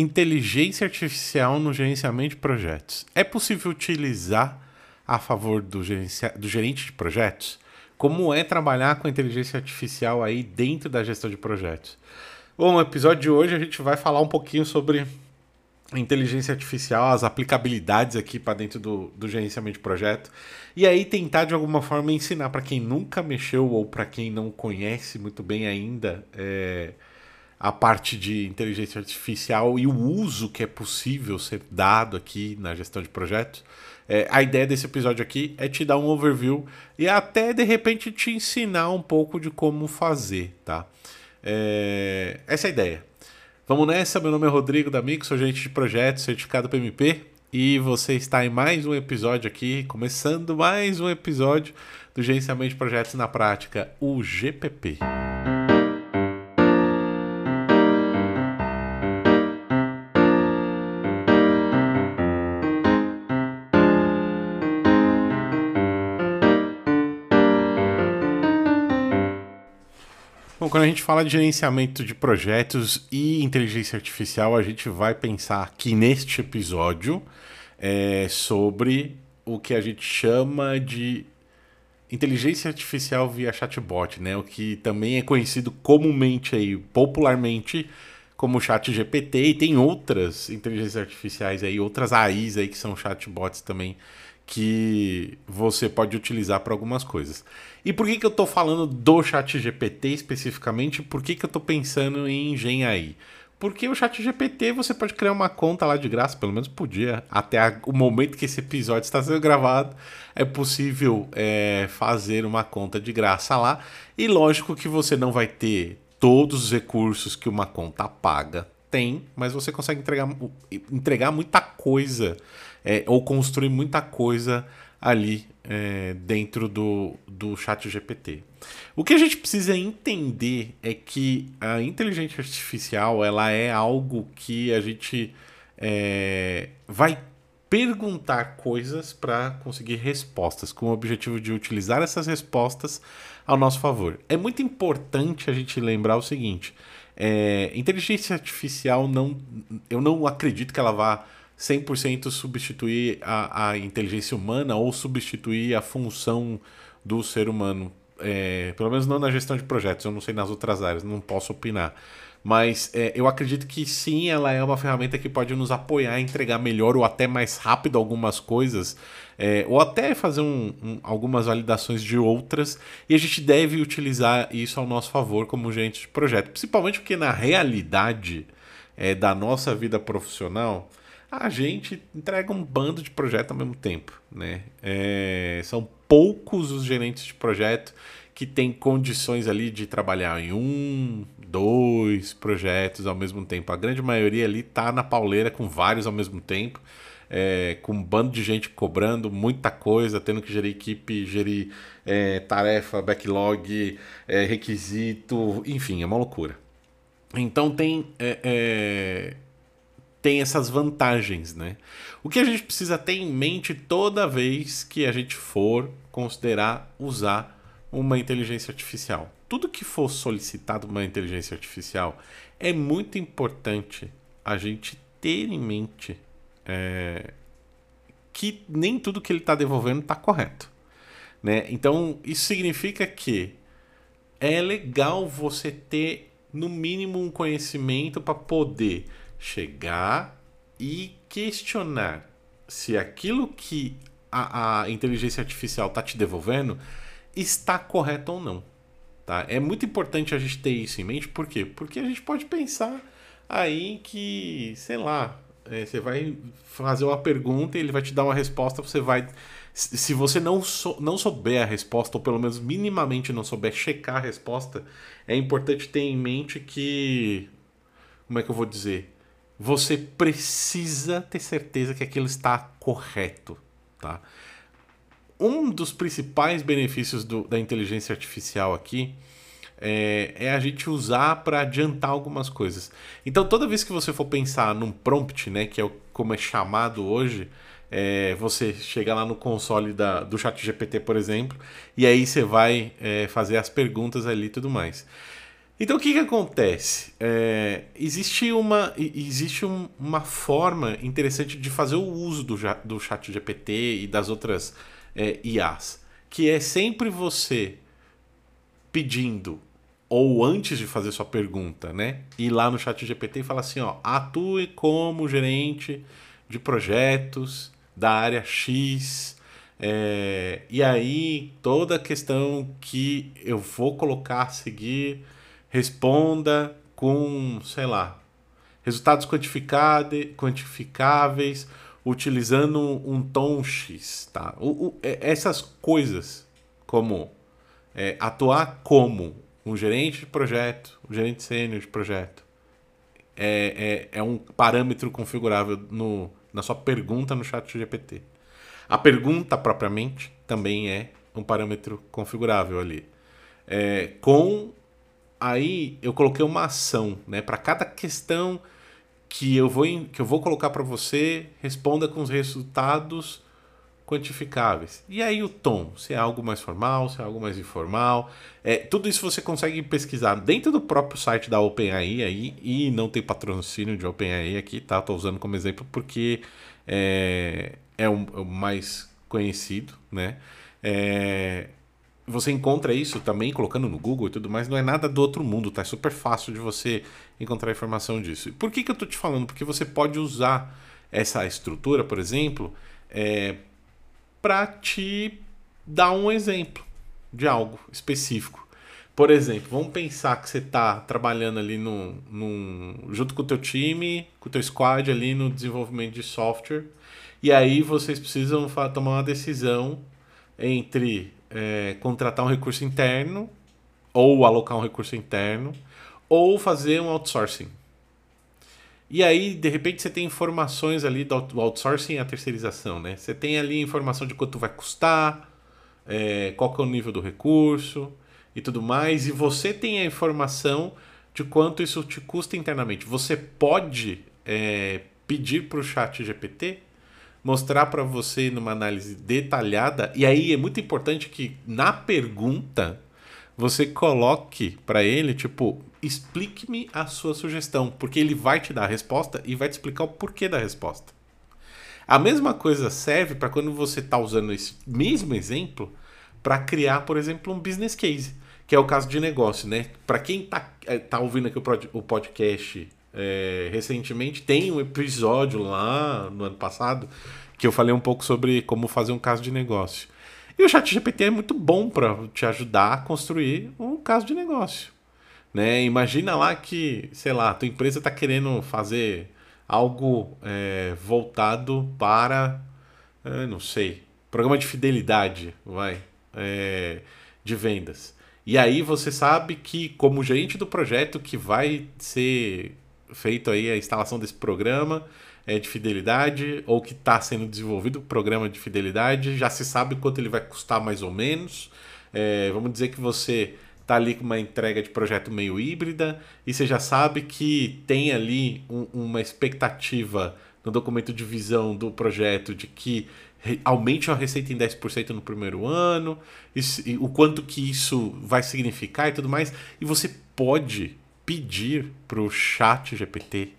inteligência artificial no gerenciamento de projetos. É possível utilizar a favor do, do gerente de projetos? Como é trabalhar com inteligência artificial aí dentro da gestão de projetos? Bom, no episódio de hoje a gente vai falar um pouquinho sobre inteligência artificial, as aplicabilidades aqui para dentro do, do gerenciamento de projeto, e aí tentar de alguma forma ensinar para quem nunca mexeu ou para quem não conhece muito bem ainda é, a parte de inteligência artificial e o uso que é possível ser dado aqui na gestão de projetos. É, a ideia desse episódio aqui é te dar um overview e até de repente te ensinar um pouco de como fazer, tá? É, essa é a ideia. Vamos nessa, meu nome é Rodrigo D'Amico, sou gerente de projetos, certificado PMP, e você está em mais um episódio aqui, começando mais um episódio do Gerenciamento de Projetos na Prática, o GPP. Bom, quando a gente fala de gerenciamento de projetos e inteligência artificial, a gente vai pensar aqui neste episódio é, sobre o que a gente chama de inteligência artificial via chatbot, né? O que também é conhecido comumente aí, popularmente como chat GPT e tem outras inteligências artificiais aí, outras AIs aí que são chatbots também que você pode utilizar para algumas coisas. E por que, que eu estou falando do chat GPT especificamente? Por que, que eu estou pensando em engenharia? Porque o chat GPT você pode criar uma conta lá de graça, pelo menos podia, até a, o momento que esse episódio está sendo gravado, é possível é, fazer uma conta de graça lá. E lógico que você não vai ter todos os recursos que uma conta paga tem, mas você consegue entregar, entregar muita coisa é, ou construir muita coisa ali é, dentro do, do chat GPT. O que a gente precisa entender é que a inteligência artificial ela é algo que a gente é, vai perguntar coisas para conseguir respostas, com o objetivo de utilizar essas respostas ao nosso favor. É muito importante a gente lembrar o seguinte: é, inteligência artificial não, eu não acredito que ela vá 100% substituir a, a inteligência humana ou substituir a função do ser humano. É, pelo menos não na gestão de projetos, eu não sei nas outras áreas, não posso opinar. Mas é, eu acredito que sim, ela é uma ferramenta que pode nos apoiar a entregar melhor ou até mais rápido algumas coisas, é, ou até fazer um, um, algumas validações de outras, e a gente deve utilizar isso ao nosso favor como gente de projeto, principalmente porque na realidade é, da nossa vida profissional, a gente entrega um bando de projetos ao mesmo tempo. Né? É, são poucos os gerentes de projeto que têm condições ali de trabalhar em um, dois projetos ao mesmo tempo. A grande maioria ali está na pauleira com vários ao mesmo tempo. É, com um bando de gente cobrando muita coisa, tendo que gerir equipe, gerir é, tarefa, backlog, é, requisito, enfim, é uma loucura. Então tem é, é, tem essas vantagens, né? O que a gente precisa ter em mente toda vez que a gente for considerar usar uma inteligência artificial. Tudo que for solicitado uma inteligência artificial é muito importante a gente ter em mente é, que nem tudo que ele está devolvendo está correto. Né? Então, isso significa que é legal você ter, no mínimo, um conhecimento para poder chegar e questionar se aquilo que a, a inteligência artificial está te devolvendo está correto ou não. Tá? É muito importante a gente ter isso em mente, por quê? Porque a gente pode pensar aí que, sei lá, é, você vai fazer uma pergunta e ele vai te dar uma resposta, você vai. Se você não, sou, não souber a resposta, ou pelo menos minimamente não souber checar a resposta, é importante ter em mente que. Como é que eu vou dizer? Você precisa ter certeza que aquilo está correto, tá? Um dos principais benefícios do, da inteligência artificial aqui é, é a gente usar para adiantar algumas coisas. Então, toda vez que você for pensar num prompt, né, que é como é chamado hoje, é, você chega lá no console da, do ChatGPT, por exemplo, e aí você vai é, fazer as perguntas ali e tudo mais. Então o que, que acontece? É, existe uma, existe um, uma forma interessante de fazer o uso do, do chat GPT e das outras é, IAs, que é sempre você pedindo ou antes de fazer sua pergunta, né? Ir lá no chat GPT e falar assim, ó, atue como gerente de projetos da área X. É, e aí, toda a questão que eu vou colocar a seguir, responda com, sei lá, resultados quantificáveis, utilizando um tom X, tá? O, o, é, essas coisas, como é, atuar como um gerente de projeto, um gerente sênior de projeto, é, é, é um parâmetro configurável no, na sua pergunta no chat GPT. A pergunta propriamente também é um parâmetro configurável ali. É, com aí eu coloquei uma ação, né? Para cada questão que eu vou que eu vou colocar para você, responda com os resultados quantificáveis. E aí o tom, se é algo mais formal, se é algo mais informal. É, tudo isso você consegue pesquisar dentro do próprio site da OpenAI aí, e não tem patrocínio de OpenAI aqui, tá? Tô usando como exemplo porque é, é, o, é o mais conhecido, né? É, você encontra isso também colocando no Google e tudo mais, não é nada do outro mundo, tá? É super fácil de você encontrar informação disso. Por que, que eu tô te falando? Porque você pode usar essa estrutura, por exemplo, é, para te dar um exemplo de algo específico. Por exemplo, vamos pensar que você está trabalhando ali no, junto com o teu time, com o teu squad ali no desenvolvimento de software, e aí vocês precisam tomar uma decisão entre é, contratar um recurso interno, ou alocar um recurso interno, ou fazer um outsourcing. E aí, de repente, você tem informações ali do outsourcing e a terceirização, né? Você tem ali informação de quanto vai custar, é, qual que é o nível do recurso e tudo mais, e você tem a informação de quanto isso te custa internamente. Você pode é, pedir para o chat GPT mostrar para você numa análise detalhada, e aí é muito importante que na pergunta você coloque para ele, tipo, explique-me a sua sugestão, porque ele vai te dar a resposta e vai te explicar o porquê da resposta. A mesma coisa serve para quando você está usando esse mesmo exemplo para criar, por exemplo, um business case, que é o caso de negócio, né? Para quem está é, tá ouvindo aqui o podcast é, recentemente, tem um episódio lá no ano passado que eu falei um pouco sobre como fazer um caso de negócio. E o ChatGPT é muito bom para te ajudar a construir um caso de negócio. Né? Imagina lá que, sei lá, tua empresa está querendo fazer algo é, voltado para, é, não sei, programa de fidelidade, vai, é, de vendas. E aí você sabe que, como gerente do projeto que vai ser feito aí a instalação desse programa, é, de fidelidade ou que está sendo desenvolvido o programa de fidelidade, já se sabe quanto ele vai custar mais ou menos. É, vamos dizer que você está ali com uma entrega de projeto meio híbrida e você já sabe que tem ali um, uma expectativa no documento de visão do projeto de que aumente a receita em 10% no primeiro ano, o quanto que isso vai significar e tudo mais. E você pode pedir para o chat GPT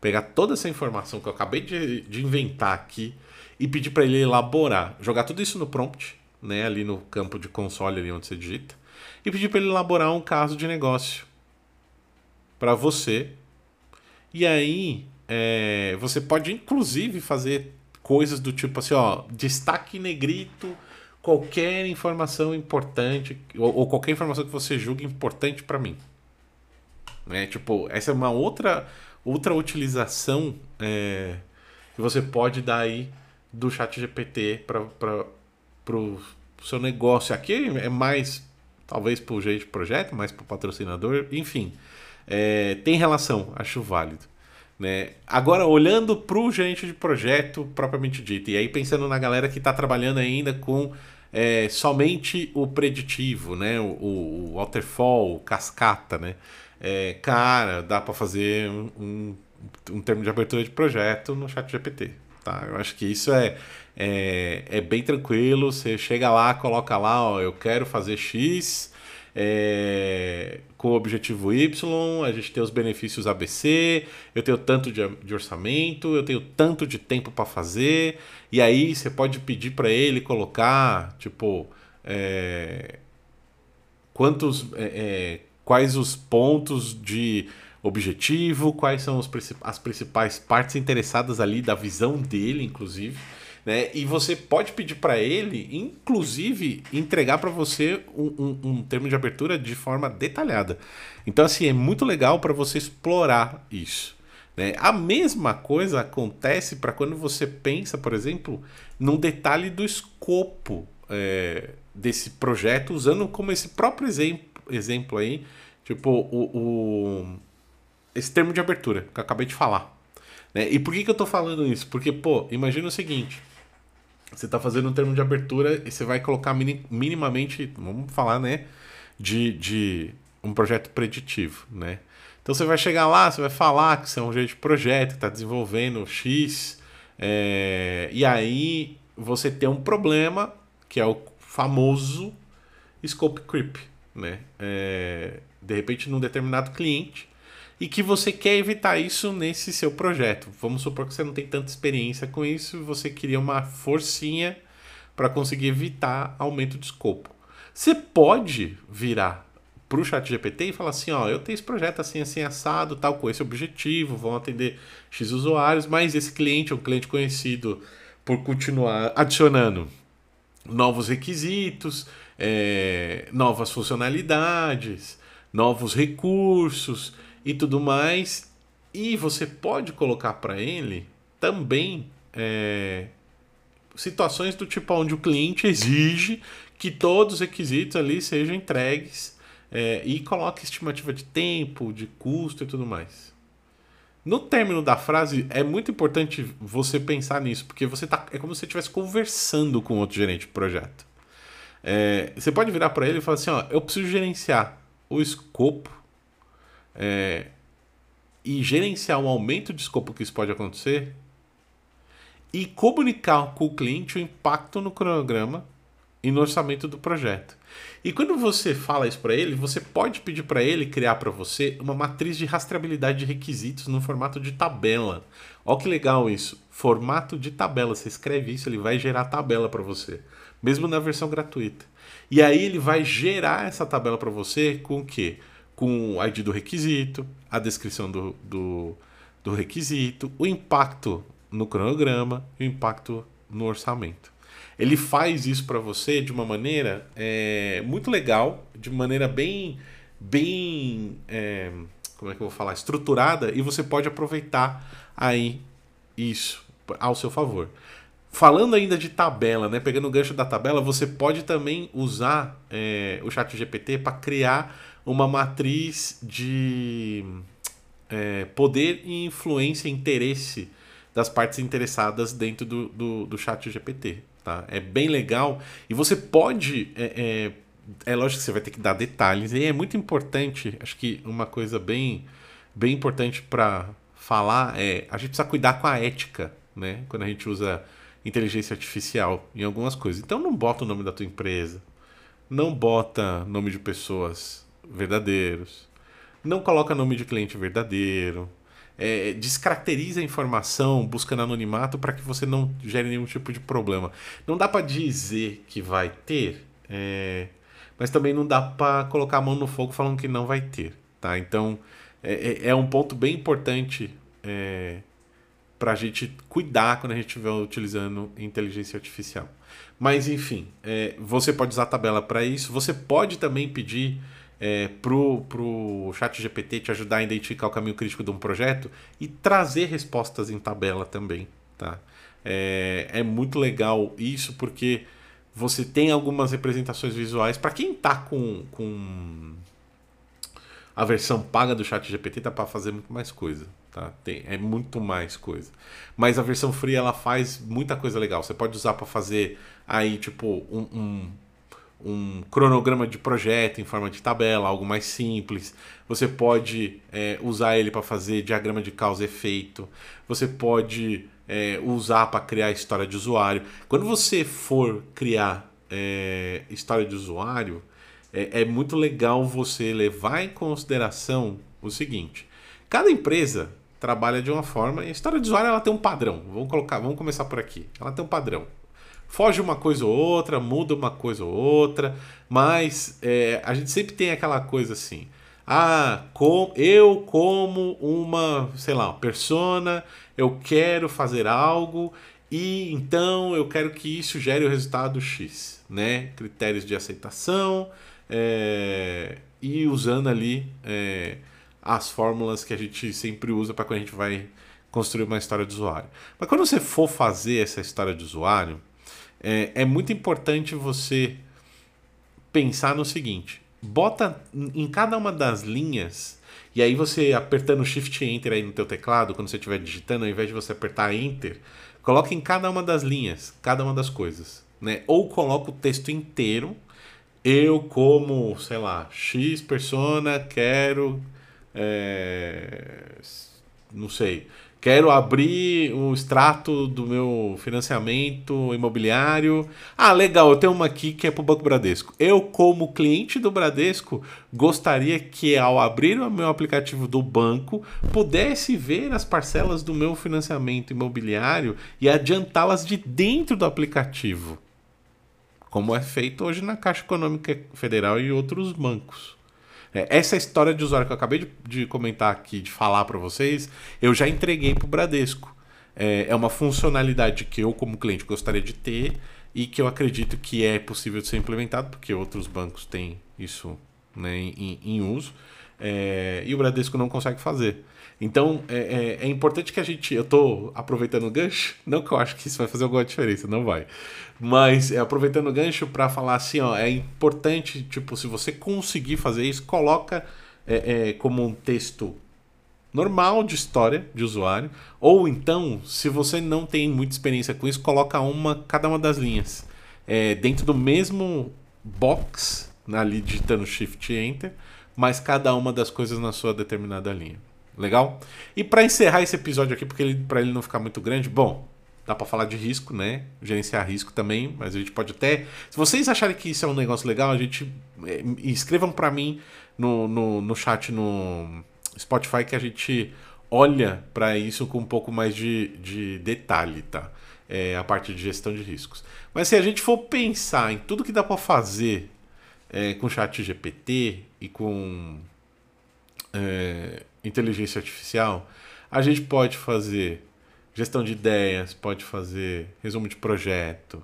pegar toda essa informação que eu acabei de, de inventar aqui e pedir para ele elaborar, jogar tudo isso no prompt, né, ali no campo de console ali onde você digita, e pedir para ele elaborar um caso de negócio para você. E aí é, você pode inclusive fazer coisas do tipo assim, ó, destaque negrito qualquer informação importante ou, ou qualquer informação que você julgue importante para mim. Né? Tipo, essa é uma outra outra utilização é, que você pode dar aí do chat GPT para o seu negócio. Aqui é mais, talvez para o jeito de projeto, mais para o patrocinador, enfim. É, tem relação, acho válido. Né? Agora, olhando para o gerente de projeto propriamente dito, e aí pensando na galera que está trabalhando ainda com é, somente o preditivo, né? o, o, waterfall, cascata, né? É, cara, dá para fazer um, um, um, termo de abertura de projeto no chat GPT. Tá? Eu acho que isso é, é, é bem tranquilo. Você chega lá, coloca lá, ó, eu quero fazer X, é, com o objetivo Y, a gente tem os benefícios ABC, eu tenho tanto de, de orçamento, eu tenho tanto de tempo para fazer, e aí você pode pedir para ele colocar, tipo, é, quantos, é, é, quais os pontos de objetivo, quais são as principais partes interessadas ali da visão dele, inclusive. Né? E você pode pedir para ele, inclusive, entregar para você um, um, um, termo de abertura de forma detalhada. Então, assim, é muito legal para você explorar isso. Né? A mesma coisa acontece para quando você pensa, por exemplo, num detalhe do escopo é, desse projeto, usando como esse próprio exemplo, exemplo aí, tipo, o, o esse termo de abertura que eu acabei de falar. Né? E por que, que eu estou falando isso? Porque, pô, imagina o seguinte: você está fazendo um termo de abertura e você vai colocar minimamente, vamos falar, né, de, de um projeto preditivo, né? Então você vai chegar lá, você vai falar que você é um jeito de projeto, que está desenvolvendo X, é, e aí você tem um problema que é o famoso scope creep, né? É, de repente, num determinado cliente, e que você quer evitar isso nesse seu projeto. Vamos supor que você não tem tanta experiência com isso você queria uma forcinha para conseguir evitar aumento de escopo. Você pode virar para o chat GPT e falar assim, ó, eu tenho esse projeto assim, assim, assado, tal, com esse objetivo, vão atender X usuários, mas esse cliente é um cliente conhecido por continuar adicionando novos requisitos, é, novas funcionalidades, novos recursos, e tudo mais. E você pode colocar para ele também é, situações do tipo onde o cliente exige que todos os requisitos ali sejam entregues é, e coloque estimativa de tempo, de custo e tudo mais. No término da frase, é muito importante você pensar nisso, porque você tá, é como se você estivesse conversando com outro gerente de projeto. É, você pode virar para ele e falar assim: ó, eu preciso gerenciar o escopo é, e gerenciar um aumento de escopo que isso pode acontecer e comunicar com o cliente o impacto no cronograma e no orçamento do projeto. E quando você fala isso para ele, você pode pedir para ele criar para você uma matriz de rastreabilidade de requisitos no formato de tabela. Olha que legal isso. Formato de tabela. Você escreve isso, ele vai gerar tabela para você, mesmo na versão gratuita. E aí ele vai gerar essa tabela para você com o quê? com o ID do requisito, a descrição do, do, do requisito, o impacto no cronograma e o impacto no orçamento. Ele faz isso para você de uma maneira é, muito legal, de maneira bem, bem, é, como é que eu vou falar, estruturada e você pode aproveitar aí isso ao seu favor. Falando ainda de tabela, né, pegando o gancho da tabela, você pode também usar é, o Chat GPT para criar uma matriz de é, poder e influência interesse das partes interessadas dentro do, do, do chat GPT. Tá? É bem legal. E você pode. É, é, é lógico que você vai ter que dar detalhes. E é muito importante. Acho que uma coisa bem, bem importante para falar é a gente precisa cuidar com a ética, né? Quando a gente usa inteligência artificial em algumas coisas. Então não bota o nome da tua empresa, não bota nome de pessoas verdadeiros, não coloca nome de cliente verdadeiro, é, descaracteriza a informação buscando anonimato para que você não gere nenhum tipo de problema. Não dá para dizer que vai ter, é, mas também não dá para colocar a mão no fogo falando que não vai ter. Tá? Então é, é, é um ponto bem importante é, para a gente cuidar quando a gente estiver utilizando inteligência artificial. Mas enfim, é, você pode usar a tabela para isso. Você pode também pedir é, pro, pro chat GPT te ajudar a identificar o caminho crítico de um projeto e trazer respostas em tabela também, tá? É, é muito legal isso porque você tem algumas representações visuais. Para quem tá com, com a versão paga do chat GPT, dá para fazer muito mais coisa. Tá? Tem, é muito mais coisa. Mas a versão free ela faz muita coisa legal. Você pode usar para fazer aí, tipo, um, um um cronograma de projeto em forma de tabela, algo mais simples. Você pode é, usar ele para fazer diagrama de causa e efeito. Você pode é, usar para criar história de usuário. Quando você for criar é, história de usuário, é, é muito legal você levar em consideração o seguinte: cada empresa trabalha de uma forma e a história de usuário ela tem um padrão. Vamos colocar, vamos começar por aqui. Ela tem um padrão. Foge uma coisa ou outra, muda uma coisa ou outra, mas é, a gente sempre tem aquela coisa assim. Ah, com, eu como uma, sei lá, uma persona, eu quero fazer algo e então eu quero que isso gere o resultado X, né? Critérios de aceitação é, e usando ali é, as fórmulas que a gente sempre usa para quando a gente vai construir uma história de usuário. Mas quando você for fazer essa história de usuário, é, é muito importante você pensar no seguinte: bota em cada uma das linhas e aí você apertando Shift Enter aí no teu teclado, quando você estiver digitando, ao invés de você apertar Enter, coloca em cada uma das linhas, cada uma das coisas, né? Ou coloca o texto inteiro. Eu como, sei lá, X persona quero é, não sei, quero abrir o extrato do meu financiamento imobiliário. Ah, legal, eu tenho uma aqui que é para o Banco Bradesco. Eu, como cliente do Bradesco, gostaria que ao abrir o meu aplicativo do banco, pudesse ver as parcelas do meu financiamento imobiliário e adiantá-las de dentro do aplicativo. Como é feito hoje na Caixa Econômica Federal e outros bancos. É, essa história de usuário que eu acabei de, de comentar aqui, de falar para vocês, eu já entreguei para o Bradesco. É, é uma funcionalidade que eu, como cliente, gostaria de ter e que eu acredito que é possível de ser implementado, porque outros bancos têm isso né, em, em uso, é, e o Bradesco não consegue fazer. Então é, é, é, importante que a gente. Eu estou aproveitando o gancho, não que eu acho que isso vai fazer alguma diferença, não vai. Mas é, aproveitando o gancho para falar assim, ó, é importante, tipo, se você conseguir fazer isso, coloca é, é, como um texto normal de história de usuário. Ou então, se você não tem muita experiência com isso, coloca uma cada uma das linhas. É, dentro do mesmo box, ali digitando Shift Enter, mas cada uma das coisas na sua determinada linha. Legal? E para encerrar esse episódio aqui, porque para ele não ficar muito grande, bom, dá para falar de risco, né? Gerenciar risco também, mas a gente pode até. Se vocês acharem que isso é um negócio legal, a gente é, escrevam para mim no, no, no chat no Spotify que a gente olha para isso com um pouco mais de, de detalhe, tá? É, a parte de gestão de riscos. Mas se a gente for pensar em tudo que dá para fazer é, com chat GPT e com é, inteligência artificial, a gente pode fazer gestão de ideias, pode fazer resumo de projeto,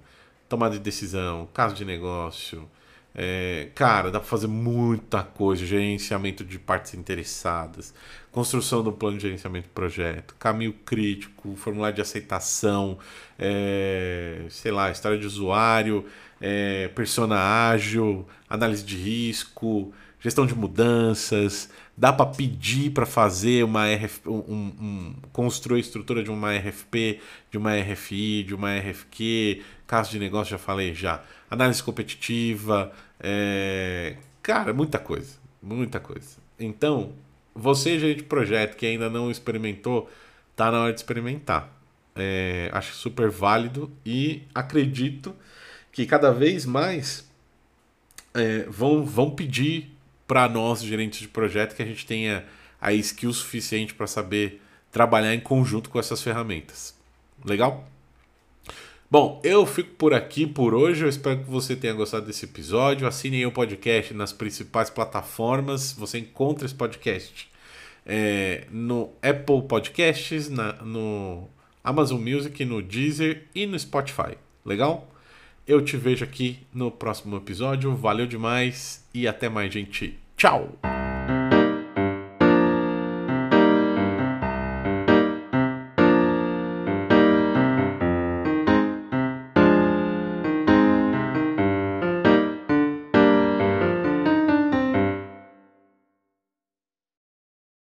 tomada de decisão, caso de negócio. É, cara, dá para fazer muita coisa, gerenciamento de partes interessadas, construção do plano de gerenciamento do projeto, caminho crítico, formulário de aceitação, é, sei lá, história de usuário, é, persona ágil, análise de risco, gestão de mudanças, dá para pedir para fazer uma RF, um, um, construir a estrutura de uma RFP, de uma RFI, de uma RFQ, caso de negócio já falei já, análise competitiva, é... cara, muita coisa, muita coisa. Então, você gerente de projeto que ainda não experimentou, tá na hora de experimentar. É, acho super válido e acredito que cada vez mais é, vão, vão pedir para nós, gerentes de projeto, que a gente tenha a skill suficiente para saber trabalhar em conjunto com essas ferramentas. Legal? Bom, eu fico por aqui por hoje. Eu espero que você tenha gostado desse episódio. Assine o podcast nas principais plataformas. Você encontra esse podcast é, no Apple Podcasts, na, no Amazon Music, no Deezer e no Spotify. Legal? Eu te vejo aqui no próximo episódio. Valeu demais e até mais, gente. Tchau!